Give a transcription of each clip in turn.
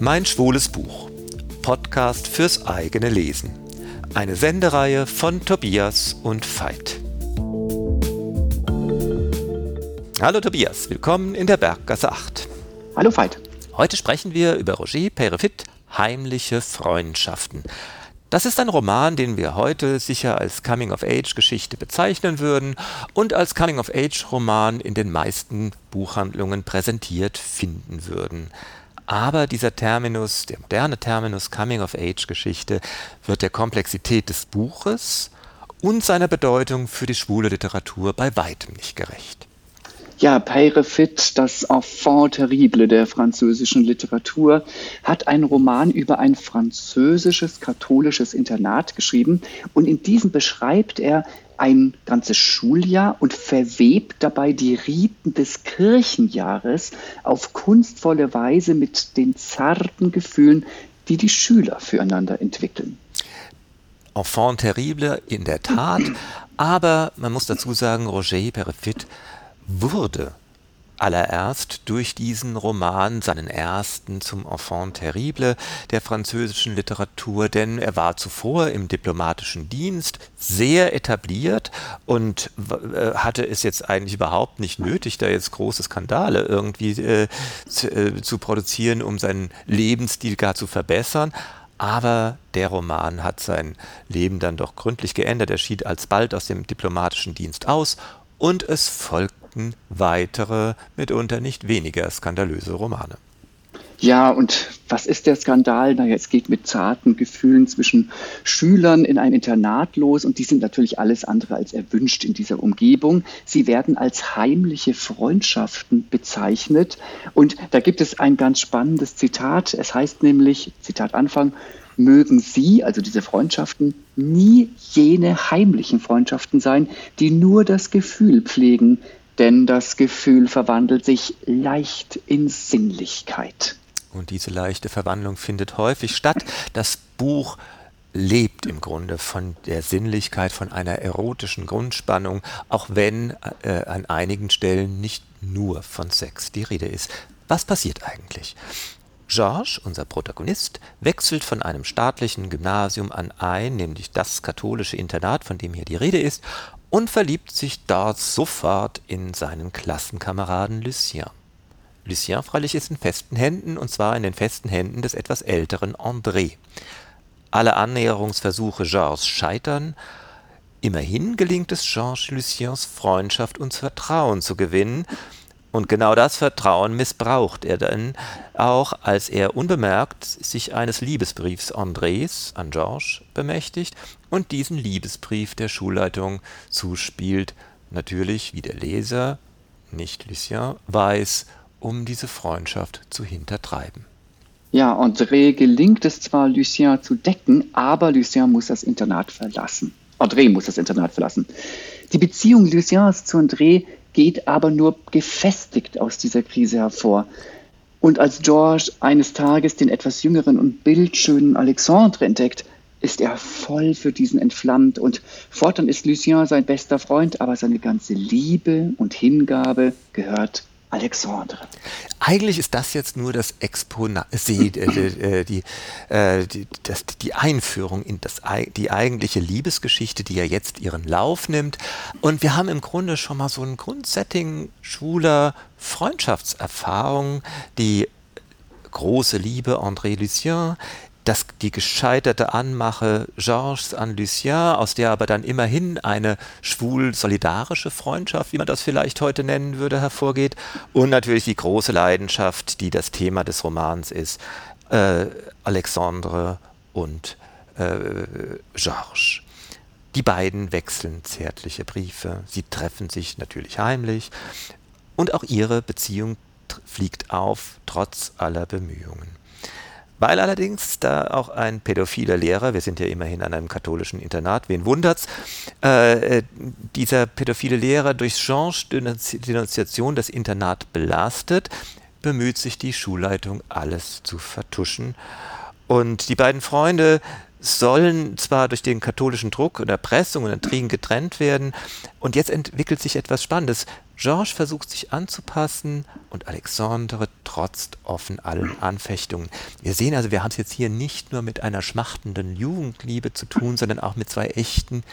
Mein schwules Buch. Podcast fürs eigene Lesen. Eine Sendereihe von Tobias und Veit. Hallo Tobias, willkommen in der Berggasse 8. Hallo Veit. Heute sprechen wir über Roger Perefit Heimliche Freundschaften. Das ist ein Roman, den wir heute sicher als Coming-of-Age-Geschichte bezeichnen würden und als Coming-of-Age-Roman in den meisten Buchhandlungen präsentiert finden würden. Aber dieser Terminus, der moderne Terminus Coming-of-Age-Geschichte, wird der Komplexität des Buches und seiner Bedeutung für die schwule Literatur bei weitem nicht gerecht. Ja, Peyrefit, das Enfant terrible der französischen Literatur, hat einen Roman über ein französisches katholisches Internat geschrieben und in diesem beschreibt er ein ganzes Schuljahr und verwebt dabei die Riten des Kirchenjahres auf kunstvolle Weise mit den zarten Gefühlen, die die Schüler füreinander entwickeln. Enfant terrible in der Tat, aber man muss dazu sagen, Roger Perefit wurde allererst durch diesen Roman, seinen ersten zum Enfant terrible der französischen Literatur, denn er war zuvor im diplomatischen Dienst sehr etabliert und äh, hatte es jetzt eigentlich überhaupt nicht nötig, da jetzt große Skandale irgendwie äh, zu, äh, zu produzieren, um seinen Lebensstil gar zu verbessern. Aber der Roman hat sein Leben dann doch gründlich geändert. Er schied alsbald aus dem diplomatischen Dienst aus und es folgte folgten weitere, mitunter nicht weniger skandalöse Romane. Ja, und was ist der Skandal? Naja, es geht mit zarten Gefühlen zwischen Schülern in einem Internat los und die sind natürlich alles andere als erwünscht in dieser Umgebung. Sie werden als heimliche Freundschaften bezeichnet und da gibt es ein ganz spannendes Zitat. Es heißt nämlich, Zitat Anfang, mögen Sie, also diese Freundschaften, nie jene heimlichen Freundschaften sein, die nur das Gefühl pflegen, denn das Gefühl verwandelt sich leicht in Sinnlichkeit. Und diese leichte Verwandlung findet häufig statt. Das Buch lebt im Grunde von der Sinnlichkeit, von einer erotischen Grundspannung, auch wenn äh, an einigen Stellen nicht nur von Sex die Rede ist. Was passiert eigentlich? Georges, unser Protagonist, wechselt von einem staatlichen Gymnasium an ein, nämlich das katholische Internat, von dem hier die Rede ist, und verliebt sich dort sofort in seinen Klassenkameraden Lucien. Lucien freilich ist in festen Händen, und zwar in den festen Händen des etwas älteren André. Alle Annäherungsversuche Georges scheitern, immerhin gelingt es Georges Luciens Freundschaft und Vertrauen zu gewinnen, und genau das Vertrauen missbraucht er dann auch, als er unbemerkt sich eines Liebesbriefs Andrés an Georges bemächtigt und diesen Liebesbrief der Schulleitung zuspielt, natürlich wie der Leser, nicht Lucien, weiß, um diese Freundschaft zu hintertreiben. Ja, André gelingt es zwar, Lucien zu decken, aber Lucien muss das Internat verlassen. André muss das Internat verlassen. Die Beziehung Luciens zu André geht aber nur gefestigt aus dieser Krise hervor. Und als George eines Tages den etwas jüngeren und bildschönen Alexandre entdeckt, ist er voll für diesen entflammt und fortan ist Lucien sein bester Freund, aber seine ganze Liebe und Hingabe gehört Alexandre. Eigentlich ist das jetzt nur das Exponat, äh, äh, die, äh, die, das, die Einführung in das, die eigentliche Liebesgeschichte, die ja jetzt ihren Lauf nimmt. Und wir haben im Grunde schon mal so ein Grundsetting schwuler Freundschaftserfahrung, die große Liebe André Lucien, dass die gescheiterte Anmache Georges an Lucien, aus der aber dann immerhin eine schwul-solidarische Freundschaft, wie man das vielleicht heute nennen würde, hervorgeht. Und natürlich die große Leidenschaft, die das Thema des Romans ist, äh, Alexandre und äh, Georges. Die beiden wechseln zärtliche Briefe, sie treffen sich natürlich heimlich und auch ihre Beziehung fliegt auf, trotz aller Bemühungen. Weil allerdings da auch ein pädophiler Lehrer, wir sind ja immerhin an einem katholischen Internat, wen wundert's, äh, äh dieser pädophile Lehrer durch Change Denunziation das Internat belastet, bemüht sich die Schulleitung alles zu vertuschen. Und die beiden Freunde sollen zwar durch den katholischen Druck und Erpressung und Intrigen getrennt werden. Und jetzt entwickelt sich etwas Spannendes. Georges versucht sich anzupassen und Alexandre trotzt offen allen Anfechtungen. Wir sehen also, wir haben es jetzt hier nicht nur mit einer schmachtenden Jugendliebe zu tun, sondern auch mit zwei echten,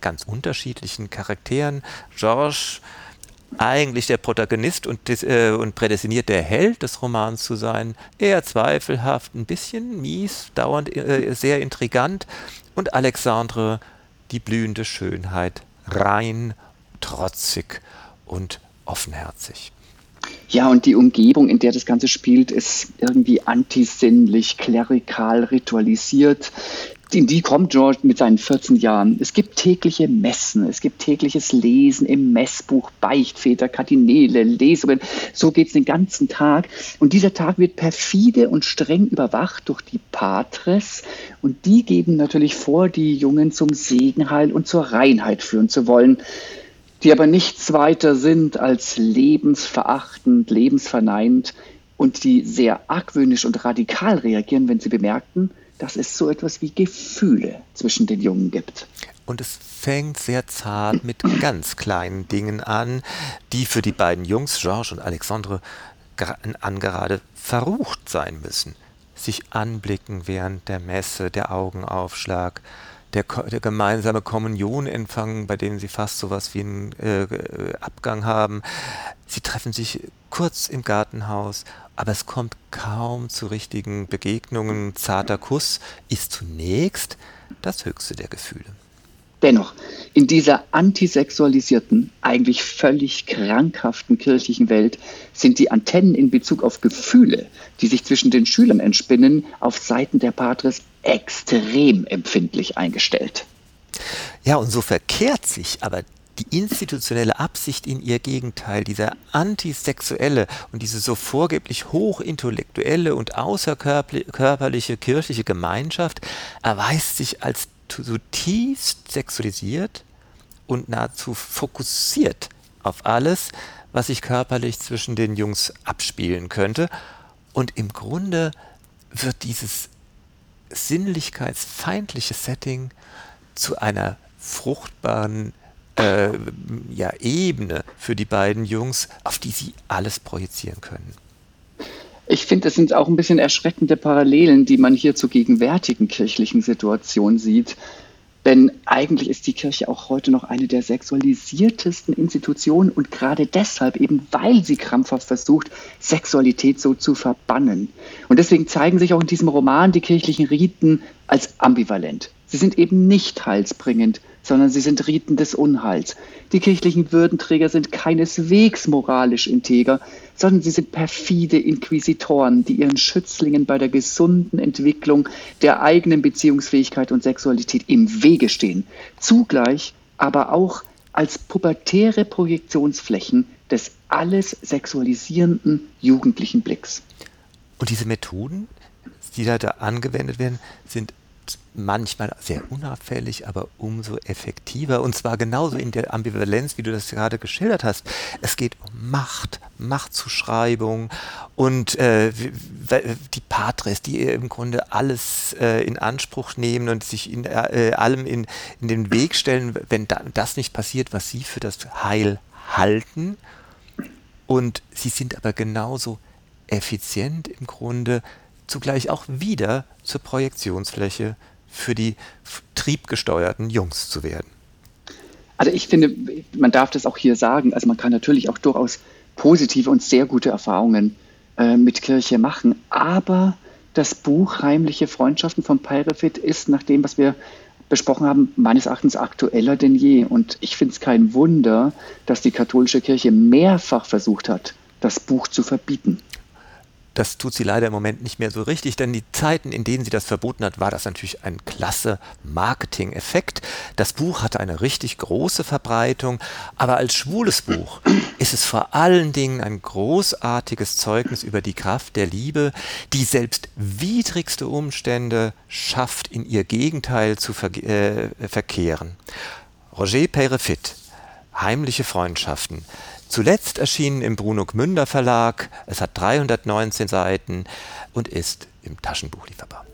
ganz unterschiedlichen Charakteren. Georges eigentlich der Protagonist und, äh, und prädestiniert der Held des Romans zu sein. Eher zweifelhaft, ein bisschen mies, dauernd äh, sehr intrigant. Und Alexandre, die blühende Schönheit, rein, trotzig und offenherzig. Ja, und die Umgebung, in der das Ganze spielt, ist irgendwie antisinnlich, klerikal, ritualisiert. In die kommt George mit seinen 14 Jahren. Es gibt tägliche Messen, es gibt tägliches Lesen im Messbuch, Beichtväter, Kardinäle, Lesungen. So geht es den ganzen Tag. Und dieser Tag wird perfide und streng überwacht durch die Patres. Und die geben natürlich vor, die Jungen zum Segenheil und zur Reinheit führen zu wollen die aber nichts weiter sind als lebensverachtend, lebensverneinend und die sehr argwöhnisch und radikal reagieren, wenn sie bemerken, dass es so etwas wie Gefühle zwischen den Jungen gibt. Und es fängt sehr zart mit ganz kleinen Dingen an, die für die beiden Jungs, Georges und Alexandre, angerade verrucht sein müssen. Sich anblicken während der Messe, der Augenaufschlag, der, der gemeinsame Kommunionempfang, bei dem sie fast so was wie einen äh, Abgang haben. Sie treffen sich kurz im Gartenhaus, aber es kommt kaum zu richtigen Begegnungen. Zarter Kuss ist zunächst das höchste der Gefühle. Dennoch, in dieser antisexualisierten, eigentlich völlig krankhaften kirchlichen Welt sind die Antennen in Bezug auf Gefühle, die sich zwischen den Schülern entspinnen, auf Seiten der Patres extrem empfindlich eingestellt. Ja, und so verkehrt sich aber die institutionelle Absicht in ihr Gegenteil, dieser antisexuelle und diese so vorgeblich hochintellektuelle und außerkörperliche kirchliche Gemeinschaft erweist sich als zutiefst sexualisiert und nahezu fokussiert auf alles, was sich körperlich zwischen den Jungs abspielen könnte. Und im Grunde wird dieses sinnlichkeitsfeindliche Setting zu einer fruchtbaren äh, ja, Ebene für die beiden Jungs, auf die sie alles projizieren können. Ich finde, es sind auch ein bisschen erschreckende Parallelen, die man hier zur gegenwärtigen kirchlichen Situation sieht. Denn eigentlich ist die Kirche auch heute noch eine der sexualisiertesten Institutionen und gerade deshalb, eben weil sie krampfhaft versucht, Sexualität so zu verbannen. Und deswegen zeigen sich auch in diesem Roman die kirchlichen Riten als ambivalent. Sie sind eben nicht heilsbringend, sondern sie sind Riten des Unheils. Die kirchlichen Würdenträger sind keineswegs moralisch integer, sondern sie sind perfide Inquisitoren, die ihren Schützlingen bei der gesunden Entwicklung der eigenen Beziehungsfähigkeit und Sexualität im Wege stehen. Zugleich aber auch als pubertäre Projektionsflächen des alles sexualisierenden jugendlichen Blicks. Und diese Methoden, die da, da angewendet werden, sind manchmal sehr unauffällig, aber umso effektiver. Und zwar genauso in der Ambivalenz, wie du das gerade geschildert hast. Es geht um Macht, Machtzuschreibung und äh, die Patres, die im Grunde alles äh, in Anspruch nehmen und sich in äh, allem in, in den Weg stellen, wenn da, das nicht passiert, was sie für das Heil halten. Und sie sind aber genauso effizient im Grunde, zugleich auch wieder zur Projektionsfläche für die triebgesteuerten Jungs zu werden. Also ich finde, man darf das auch hier sagen, also man kann natürlich auch durchaus positive und sehr gute Erfahrungen äh, mit Kirche machen, aber das Buch Heimliche Freundschaften von Pyrefit ist nach dem, was wir besprochen haben, meines Erachtens aktueller denn je. Und ich finde es kein Wunder, dass die katholische Kirche mehrfach versucht hat, das Buch zu verbieten. Das tut sie leider im Moment nicht mehr so richtig, denn die Zeiten, in denen sie das verboten hat, war das natürlich ein klasse Marketing-Effekt. Das Buch hatte eine richtig große Verbreitung, aber als schwules Buch ist es vor allen Dingen ein großartiges Zeugnis über die Kraft der Liebe, die selbst widrigste Umstände schafft, in ihr Gegenteil zu ver äh, verkehren. Roger Perefit, Heimliche Freundschaften. Zuletzt erschienen im Bruno Gmünder Verlag. Es hat 319 Seiten und ist im Taschenbuch lieferbar.